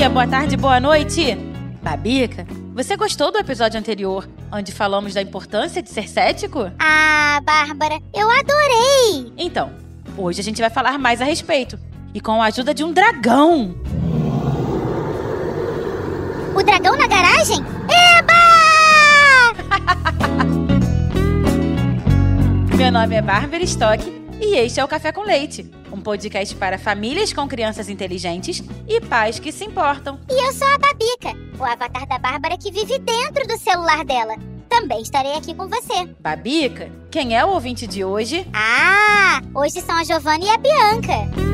Dia, boa tarde, boa noite! Babica, você gostou do episódio anterior, onde falamos da importância de ser cético? Ah, Bárbara, eu adorei! Então, hoje a gente vai falar mais a respeito. E com a ajuda de um dragão. O dragão na garagem? Eba! Meu nome é Bárbara Stock e este é o Café com Leite, um podcast para famílias com crianças inteligentes e pais que se importam. E eu sou a Babica, o avatar da Bárbara que vive dentro do celular dela. Também estarei aqui com você. Babica, quem é o ouvinte de hoje? Ah, hoje são a Giovanna e a Bianca.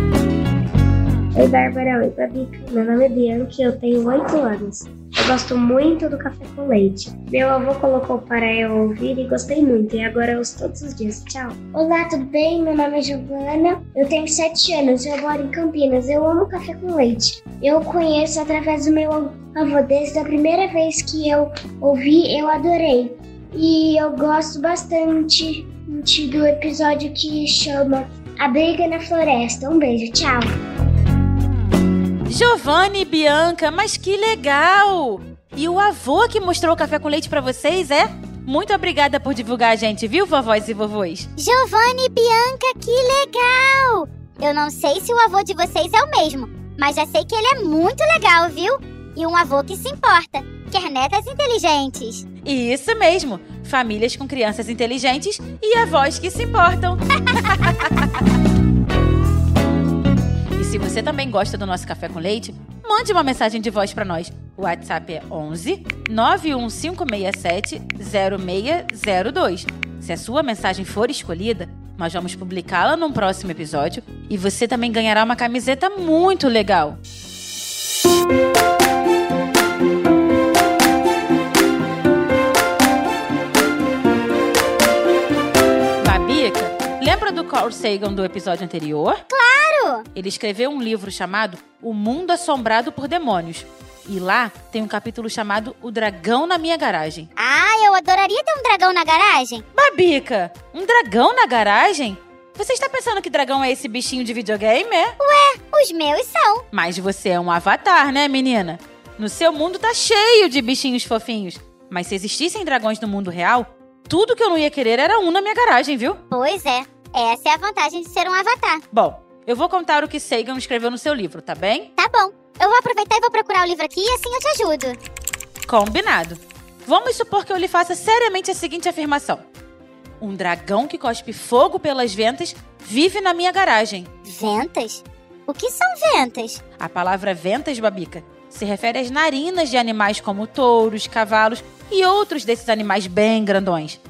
Oi, Bárbara. Oi, Babica. Meu nome é Bianca e eu tenho 8 anos. Gosto muito do café com leite. Meu avô colocou para eu ouvir e gostei muito, e agora eu ouço todos os dias. Tchau. Olá, tudo bem? Meu nome é Giovana. Eu tenho 7 anos eu moro em Campinas. Eu amo café com leite. Eu conheço através do meu avô. Desde a primeira vez que eu ouvi, eu adorei. E eu gosto bastante do episódio que chama A Briga na Floresta. Um beijo, tchau. Giovanni e Bianca, mas que legal! E o avô que mostrou o café com leite para vocês, é? Muito obrigada por divulgar a gente, viu, vovós e vovôs? Giovanna e Bianca, que legal! Eu não sei se o avô de vocês é o mesmo, mas já sei que ele é muito legal, viu? E um avô que se importa, quer netas inteligentes. Isso mesmo! Famílias com crianças inteligentes e avós que se importam. se você também gosta do nosso café com leite, mande uma mensagem de voz para nós. O WhatsApp é 11 91567 0602. Se a sua mensagem for escolhida, nós vamos publicá-la num próximo episódio e você também ganhará uma camiseta muito legal. Babica, lembra do Carl Sagan do episódio anterior? Claro! Ele escreveu um livro chamado O Mundo Assombrado por Demônios. E lá tem um capítulo chamado O Dragão na Minha Garagem. Ah, eu adoraria ter um dragão na garagem. Babica, um dragão na garagem? Você está pensando que dragão é esse bichinho de videogame, é? Os meus são. Mas você é um avatar, né, menina? No seu mundo tá cheio de bichinhos fofinhos. Mas se existissem dragões no mundo real, tudo que eu não ia querer era um na minha garagem, viu? Pois é. Essa é a vantagem de ser um avatar. Bom, eu vou contar o que Sagan escreveu no seu livro, tá bem? Tá bom. Eu vou aproveitar e vou procurar o livro aqui e assim eu te ajudo. Combinado. Vamos supor que eu lhe faça seriamente a seguinte afirmação: Um dragão que cospe fogo pelas ventas vive na minha garagem. Ventas? O que são ventas? A palavra ventas, Babica, se refere às narinas de animais como touros, cavalos e outros desses animais bem grandões.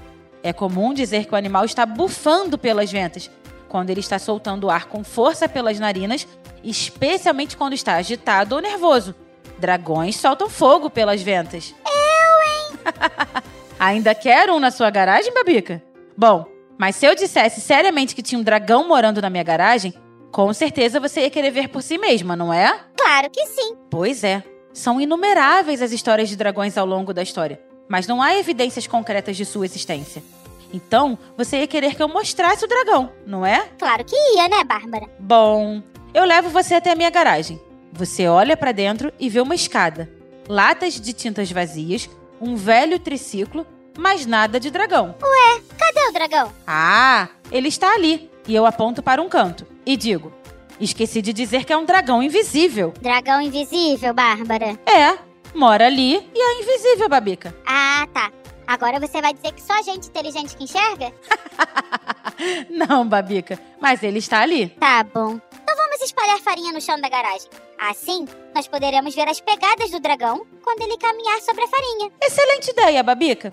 É comum dizer que o animal está bufando pelas ventas, quando ele está soltando ar com força pelas narinas, especialmente quando está agitado ou nervoso. Dragões soltam fogo pelas ventas. Eu, hein? Ainda quer um na sua garagem, Babica? Bom, mas se eu dissesse seriamente que tinha um dragão morando na minha garagem, com certeza você ia querer ver por si mesma, não é? Claro que sim. Pois é. São inumeráveis as histórias de dragões ao longo da história, mas não há evidências concretas de sua existência. Então, você ia querer que eu mostrasse o dragão, não é? Claro que ia, né, Bárbara? Bom, eu levo você até a minha garagem. Você olha pra dentro e vê uma escada, latas de tintas vazias, um velho triciclo, mas nada de dragão. Cadê o dragão? Ah, ele está ali. E eu aponto para um canto e digo: Esqueci de dizer que é um dragão invisível. Dragão invisível, Bárbara. É, mora ali e é invisível, Babica. Ah, tá. Agora você vai dizer que só gente inteligente que enxerga? Não, Babica, mas ele está ali. Tá bom. Então vamos espalhar farinha no chão da garagem. Assim, nós poderemos ver as pegadas do dragão quando ele caminhar sobre a farinha. Excelente ideia, Babica.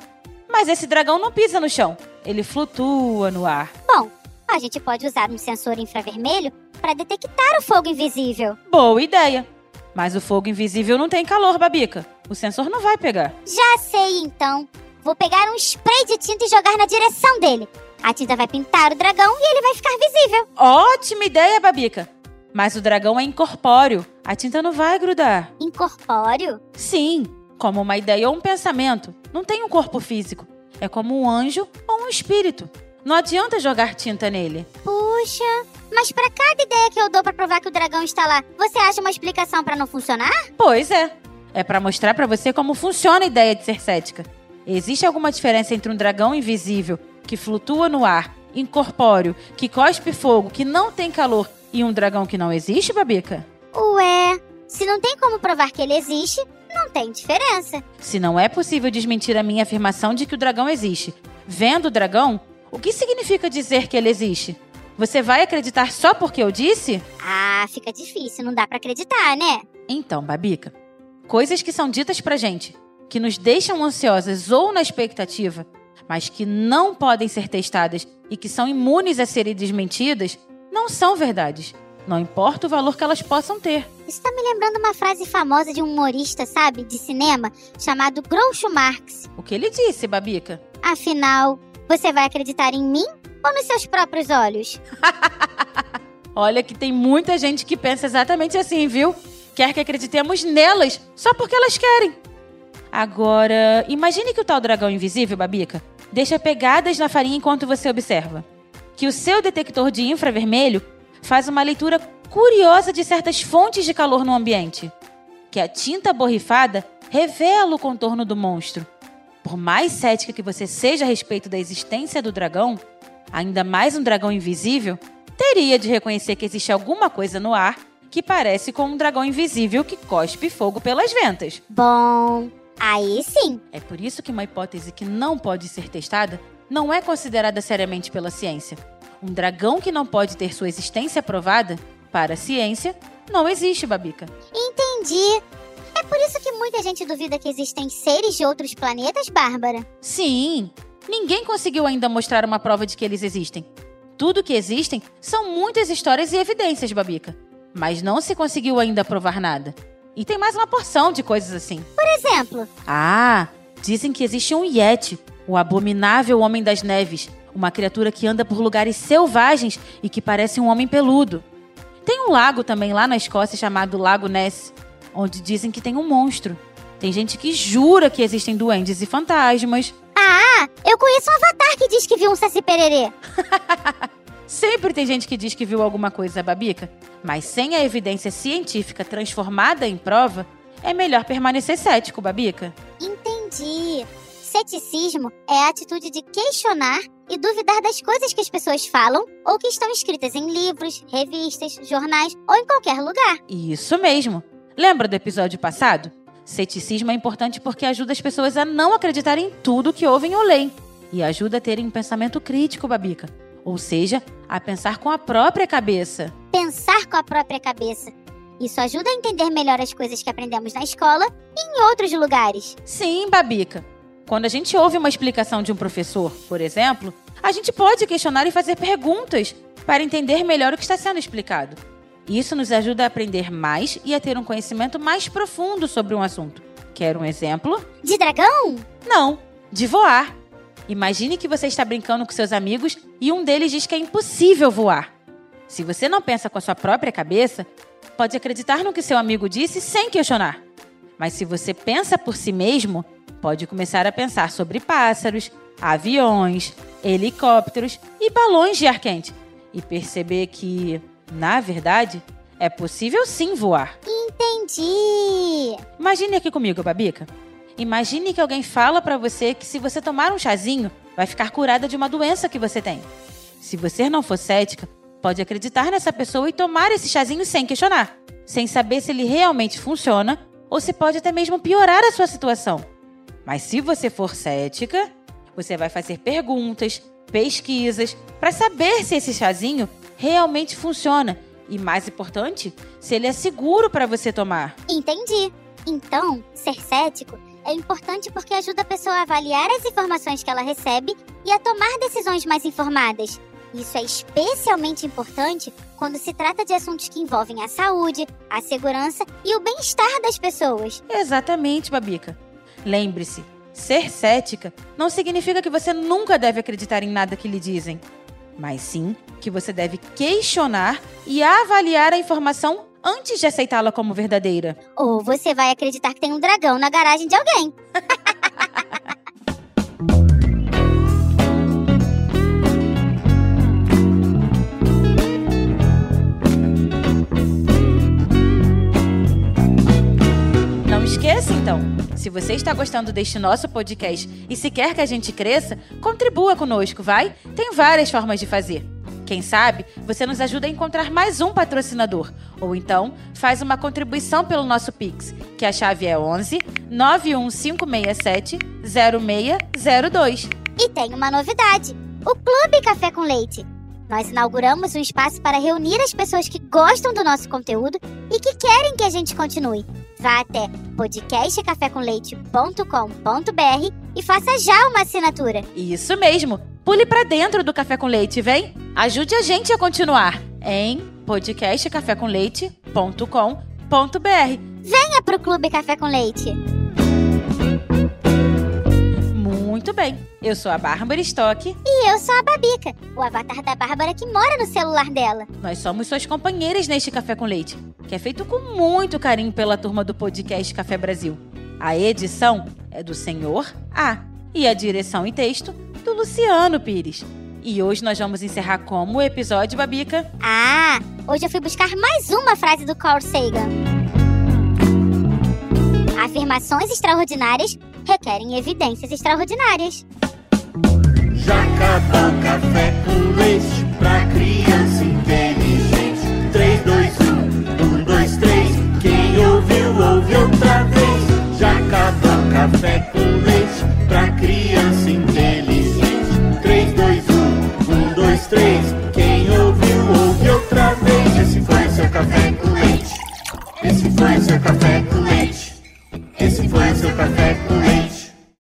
Mas esse dragão não pisa no chão. Ele flutua no ar. Bom, a gente pode usar um sensor infravermelho para detectar o fogo invisível. Boa ideia. Mas o fogo invisível não tem calor, Babica. O sensor não vai pegar. Já sei então. Vou pegar um spray de tinta e jogar na direção dele. A tinta vai pintar o dragão e ele vai ficar visível. Ótima ideia, Babica. Mas o dragão é incorpóreo. A tinta não vai grudar. Incorpóreo? Sim, como uma ideia ou um pensamento. Não tem um corpo físico. É como um anjo ou um espírito. Não adianta jogar tinta nele. Puxa, mas para cada ideia que eu dou para provar que o dragão está lá, você acha uma explicação para não funcionar? Pois é. É para mostrar para você como funciona a ideia de ser cética. Existe alguma diferença entre um dragão invisível que flutua no ar, incorpóreo, que cospe fogo, que não tem calor e um dragão que não existe, Babica? Ué, se não tem como provar que ele existe, não tem diferença. Se não é possível desmentir a minha afirmação de que o dragão existe, vendo o dragão, o que significa dizer que ele existe? Você vai acreditar só porque eu disse? Ah, fica difícil, não dá para acreditar, né? Então, Babica, coisas que são ditas pra gente, que nos deixam ansiosas ou na expectativa, mas que não podem ser testadas e que são imunes a serem desmentidas, não são verdades. Não importa o valor que elas possam ter. Isso tá me lembrando uma frase famosa de um humorista, sabe, de cinema, chamado Groucho Marx. O que ele disse, Babica? Afinal, você vai acreditar em mim ou nos seus próprios olhos? Olha que tem muita gente que pensa exatamente assim, viu? Quer que acreditemos nelas só porque elas querem. Agora, imagine que o tal dragão invisível, Babica, deixa pegadas na farinha enquanto você observa. Que o seu detector de infravermelho faz uma leitura curiosa de certas fontes de calor no ambiente. Que a tinta borrifada revela o contorno do monstro por mais cética que você seja a respeito da existência do dragão, ainda mais um dragão invisível, teria de reconhecer que existe alguma coisa no ar que parece com um dragão invisível que cospe fogo pelas ventas. Bom, aí sim. É por isso que uma hipótese que não pode ser testada não é considerada seriamente pela ciência. Um dragão que não pode ter sua existência provada, para a ciência, não existe, Babica. Entendi. É por isso que muita gente duvida que existem seres de outros planetas, Bárbara? Sim, ninguém conseguiu ainda mostrar uma prova de que eles existem. Tudo que existem são muitas histórias e evidências, Babica. Mas não se conseguiu ainda provar nada. E tem mais uma porção de coisas assim. Por exemplo? Ah, dizem que existe um Yeti, o abominável Homem das Neves, uma criatura que anda por lugares selvagens e que parece um homem peludo. Tem um lago também lá na Escócia chamado Lago Ness, onde dizem que tem um monstro. Tem gente que jura que existem duendes e fantasmas. Ah, eu conheço um avatar que diz que viu um saci pererê. Sempre tem gente que diz que viu alguma coisa, Babica. Mas sem a evidência científica transformada em prova, é melhor permanecer cético, Babica. Entendi. Ceticismo é a atitude de questionar e duvidar das coisas que as pessoas falam ou que estão escritas em livros, revistas, jornais ou em qualquer lugar. Isso mesmo. Lembra do episódio passado? Ceticismo é importante porque ajuda as pessoas a não acreditarem em tudo que ouvem ou leem e ajuda a terem um pensamento crítico, Babica. Ou seja, a pensar com a própria cabeça. Pensar com a própria cabeça. Isso ajuda a entender melhor as coisas que aprendemos na escola e em outros lugares. Sim, Babica. Quando a gente ouve uma explicação de um professor, por exemplo, a gente pode questionar e fazer perguntas para entender melhor o que está sendo explicado. Isso nos ajuda a aprender mais e a ter um conhecimento mais profundo sobre um assunto. Quer um exemplo? De dragão? Não, de voar. Imagine que você está brincando com seus amigos e um deles diz que é impossível voar. Se você não pensa com a sua própria cabeça, pode acreditar no que seu amigo disse sem questionar. Mas se você pensa por si mesmo, pode começar a pensar sobre pássaros, aviões, helicópteros e balões de ar quente e perceber que na verdade, é possível sim voar. Entendi. Imagine aqui comigo, Babica. Imagine que alguém fala para você que se você tomar um chazinho, vai ficar curada de uma doença que você tem. Se você não for cética, pode acreditar nessa pessoa e tomar esse chazinho sem questionar, sem saber se ele realmente funciona ou se pode até mesmo piorar a sua situação. Mas se você for cética, você vai fazer perguntas, pesquisas para saber se esse chazinho realmente funciona e, mais importante, se ele é seguro para você tomar. Entendi. Então, ser cético é importante porque ajuda a pessoa a avaliar as informações que ela recebe e a tomar decisões mais informadas. Isso é especialmente importante quando se trata de assuntos que envolvem a saúde, a segurança e o bem-estar das pessoas. Exatamente, Babica. Lembre-se, ser cética não significa que você nunca deve acreditar em nada que lhe dizem, mas sim que você deve questionar e avaliar a informação antes de aceitá-la como verdadeira. Ou você vai acreditar que tem um dragão na garagem de alguém. Não esqueça, então, se você está gostando deste nosso podcast e se quer que a gente cresça, contribua conosco, vai? Tem várias formas de fazer. Quem sabe você nos ajuda a encontrar mais um patrocinador. Ou então faz uma contribuição pelo nosso Pix, que a chave é 11 91567 0602. E tem uma novidade: o Clube Café com Leite. Nós inauguramos um espaço para reunir as pessoas que gostam do nosso conteúdo e que querem que a gente continue. Vá até podcastcafécomleite.com.br e faça já uma assinatura. Isso mesmo! Pule para dentro do Café com Leite, vem? Ajude a gente a continuar em podcastcafécomleite.com.br. Venha pro Clube Café com Leite. Muito bem. Eu sou a Bárbara Stock. E eu sou a Babica, o avatar da Bárbara que mora no celular dela. Nós somos suas companheiras neste Café com Leite, que é feito com muito carinho pela turma do podcast Café Brasil. A edição é do Senhor A e a direção e texto do Luciano Pires. E hoje nós vamos encerrar como o episódio, Babica? Ah, hoje eu fui buscar mais uma frase do Carl Sagan. Afirmações extraordinárias requerem evidências extraordinárias. Já acabou café com leite pra criança inteligente.